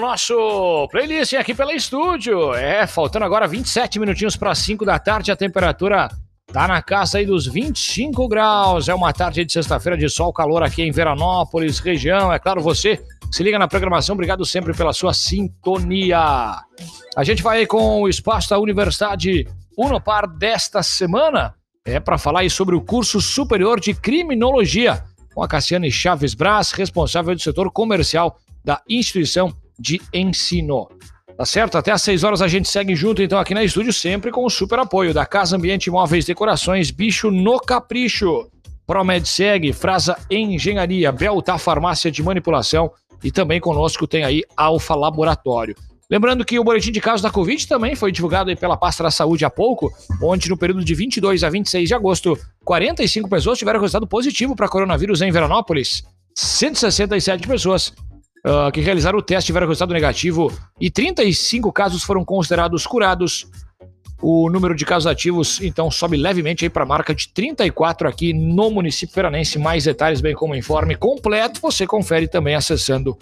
Nosso playlist aqui pela estúdio. É, faltando agora 27 minutinhos para 5 da tarde, a temperatura tá na casa aí dos 25 graus. É uma tarde de sexta-feira de sol, calor aqui em Veranópolis, região. É claro, você se liga na programação. Obrigado sempre pela sua sintonia. A gente vai com o espaço da Universidade Unopar desta semana. É para falar aí sobre o curso superior de criminologia com a Cassiane Chaves Braz, responsável do setor comercial da instituição de ensino. Tá certo? Até às 6 horas a gente segue junto, então, aqui na estúdio, sempre com o super apoio da Casa Ambiente Móveis Decorações, Bicho no Capricho, Promed Segue, Frasa Engenharia, Belta Farmácia de Manipulação e também conosco tem aí Alfa Laboratório. Lembrando que o boletim de casos da Covid também foi divulgado pela pasta da saúde há pouco, onde no período de 22 a 26 de agosto, 45 pessoas tiveram resultado positivo para coronavírus em Veranópolis. 167 pessoas uh, que realizaram o teste tiveram resultado negativo e 35 casos foram considerados curados. O número de casos ativos, então, sobe levemente para a marca de 34 aqui no município veranense. Mais detalhes, bem como informe completo, você confere também acessando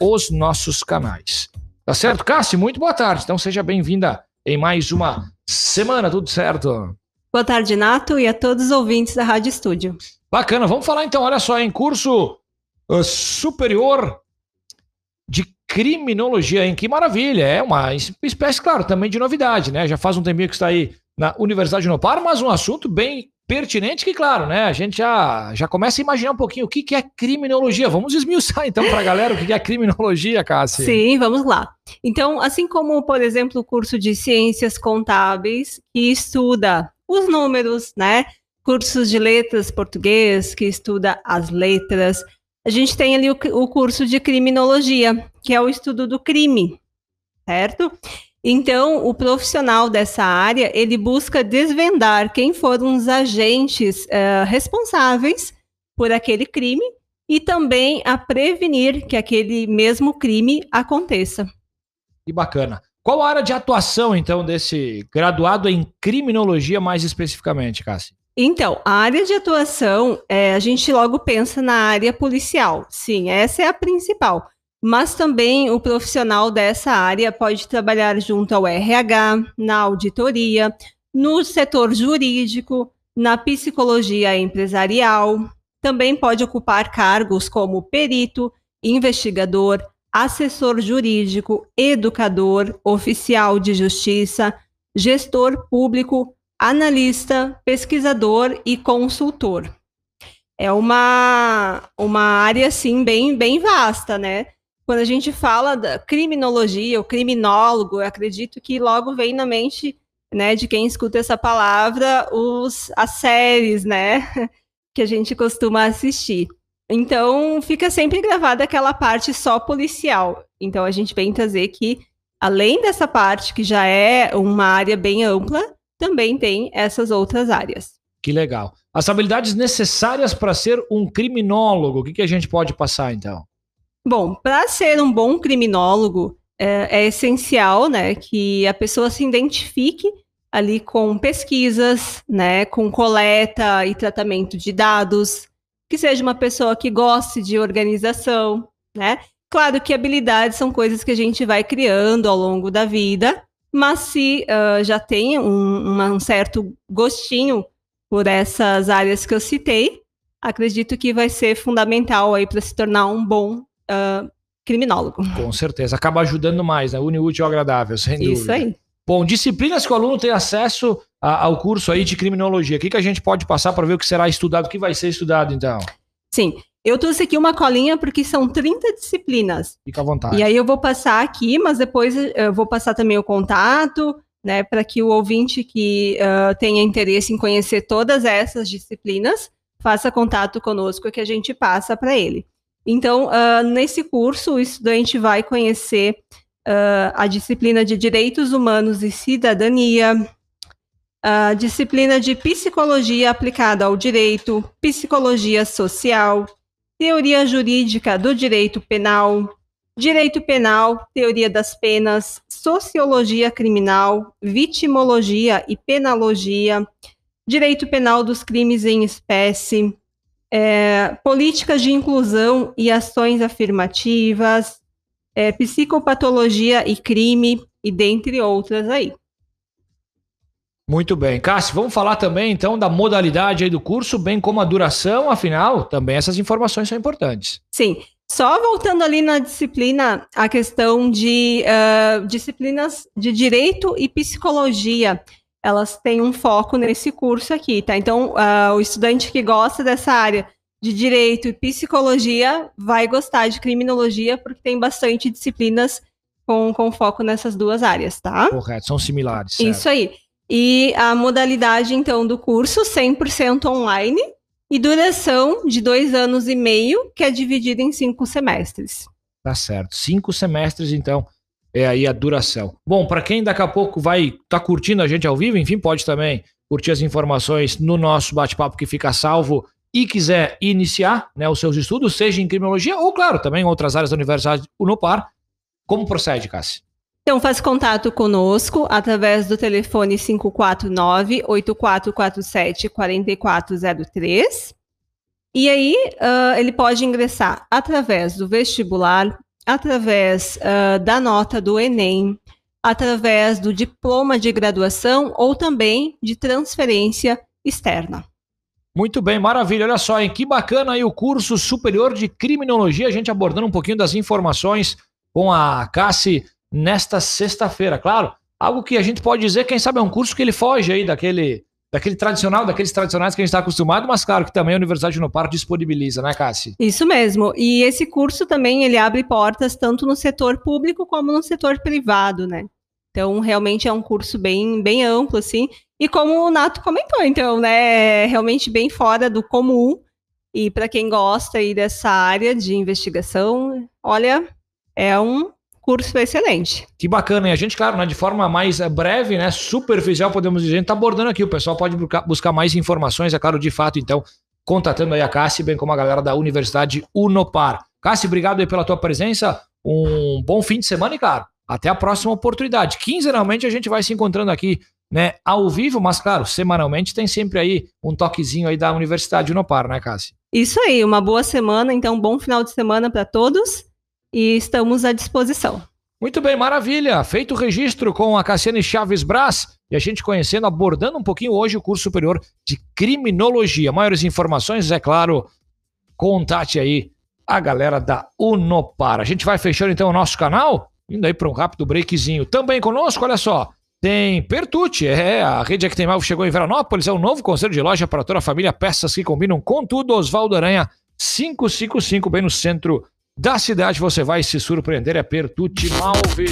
os nossos canais. Tá certo, Cássio? Muito boa tarde. Então seja bem-vinda em mais uma semana, tudo certo? Boa tarde, Nato, e a todos os ouvintes da Rádio Estúdio. Bacana, vamos falar então, olha só, em curso uh, superior criminologia, hein? Que maravilha! É uma espécie, claro, também de novidade, né? Já faz um tempinho que está aí na Universidade de Nopar, mas um assunto bem pertinente que, claro, né? A gente já, já começa a imaginar um pouquinho o que, que é criminologia. Vamos esmiuçar então para a galera o que, que é criminologia, Cássia. Sim, vamos lá. Então, assim como, por exemplo, o curso de ciências contábeis, que estuda os números, né? Cursos de letras português, que estuda as letras. A gente tem ali o, o curso de criminologia, que é o estudo do crime, certo? Então, o profissional dessa área, ele busca desvendar quem foram os agentes uh, responsáveis por aquele crime e também a prevenir que aquele mesmo crime aconteça. Que bacana. Qual a área de atuação, então, desse graduado em criminologia mais especificamente, Cassi? Então, a área de atuação, é, a gente logo pensa na área policial. Sim, essa é a principal mas também o profissional dessa área pode trabalhar junto ao RH, na auditoria, no setor jurídico, na psicologia empresarial. Também pode ocupar cargos como perito, investigador, assessor jurídico, educador, oficial de justiça, gestor público, analista, pesquisador e consultor. É uma, uma área, assim, bem, bem vasta, né? quando a gente fala da criminologia, o criminólogo, eu acredito que logo vem na mente, né, de quem escuta essa palavra, os, as séries, né, que a gente costuma assistir. Então, fica sempre gravada aquela parte só policial. Então, a gente vem trazer que, além dessa parte, que já é uma área bem ampla, também tem essas outras áreas. Que legal. As habilidades necessárias para ser um criminólogo, o que, que a gente pode passar, então? Bom, para ser um bom criminólogo, é, é, essencial né, que a pessoa se identifique ali com pesquisas, né, com coleta e tratamento de dados, que seja uma pessoa que goste de organização, né? Claro que habilidades são coisas que a gente vai criando ao longo da vida, mas se uh, já tem um, um certo gostinho por essas áreas que eu citei, acredito que vai ser fundamental aí para se tornar um bom uh, criminólogo. Com certeza. Acaba ajudando mais, né? Une útil ao agradável, sem dúvida. Isso aí. Bom, disciplinas que o aluno tem acesso a, ao curso aí de criminologia. O que, que a gente pode passar para ver o que será estudado, o que vai ser estudado, então? Sim. Eu trouxe aqui uma colinha porque são 30 disciplinas. Fica à vontade. E aí eu vou passar aqui, mas depois eu vou passar também o contato, né, para que o ouvinte que uh, tenha interesse em conhecer todas essas disciplinas faça contato conosco que a gente passa para ele. Então, uh, nesse curso, o estudante vai conhecer uh, a disciplina de Direitos Humanos e Cidadania, a disciplina de Psicologia aplicada ao Direito, Psicologia Social, Teoria Jurídica do Direito Penal, Direito Penal, Teoria das Penas, Sociologia Criminal, Vitimologia e Penalogia, Direito Penal dos Crimes em Espécie, é, políticas de inclusão e ações afirmativas, é, psicopatologia e crime, e dentre outras aí. Muito bem. Cássio, vamos falar também então da modalidade aí do curso, bem como a duração, afinal, também essas informações são importantes. Sim. Só voltando ali na disciplina, a questão de uh, disciplinas de direito e psicologia, elas têm um foco nesse curso aqui, tá? Então, uh, o estudante que gosta dessa área de direito e psicologia vai gostar de criminologia, porque tem bastante disciplinas com, com foco nessas duas áreas, tá? Correto, são similares. Certo? Isso aí. E a modalidade, então, do curso, 100% online, e duração de dois anos e meio, que é dividida em cinco semestres. Tá certo. Cinco semestres, então, é aí a duração. Bom, para quem daqui a pouco vai tá curtindo a gente ao vivo, enfim, pode também curtir as informações no nosso bate-papo que fica salvo e quiser iniciar né, os seus estudos, seja em criminologia ou, claro, também em outras áreas da Universidade Unopar. Como procede, Cassi? Então, faz contato conosco através do telefone 549-8447-4403. E aí, uh, ele pode ingressar através do vestibular, através uh, da nota do Enem, através do diploma de graduação ou também de transferência externa. Muito bem, maravilha. Olha só, hein? Que bacana aí o curso superior de criminologia, a gente abordando um pouquinho das informações com a Cassi nesta sexta-feira. Claro, algo que a gente pode dizer, quem sabe é um curso que ele foge aí daquele, daquele tradicional, daqueles tradicionais que a gente está acostumado, mas claro que também a Universidade no Par disponibiliza, né, Cassi? Isso mesmo. E esse curso também ele abre portas tanto no setor público como no setor privado, né? Então, realmente é um curso bem, bem amplo, assim. E como o Nato comentou, então, né, é realmente bem fora do comum. E para quem gosta aí dessa área de investigação, olha, é um curso excelente. Que bacana, e a gente, claro, né, de forma mais eh, breve, né, superficial, podemos dizer, a gente está abordando aqui, o pessoal pode buscar mais informações, é claro, de fato, então, contatando aí a Cassi, bem como a galera da Universidade Unopar. Cassi, obrigado aí pela tua presença, um bom fim de semana e, cara, até a próxima oportunidade. Quinzenalmente a gente vai se encontrando aqui, né, ao vivo, mas, claro, semanalmente tem sempre aí um toquezinho aí da Universidade Unopar, né, Cassi? Isso aí, uma boa semana, então, bom final de semana para todos e estamos à disposição. Muito bem, maravilha. Feito o registro com a Cassiane Chaves Brás e a gente conhecendo, abordando um pouquinho hoje o curso superior de criminologia. Maiores informações, é claro, contate aí a galera da Unopar. A gente vai fechando então o nosso canal, indo aí para um rápido breakzinho. Também conosco, olha só, tem Pertucci, é, a rede Actemal chegou em Veranópolis, é um novo conselho de loja para toda a família, peças que combinam com tudo, Oswaldo Aranha 555, bem no centro da cidade você vai se surpreender. É Pertucci Malve.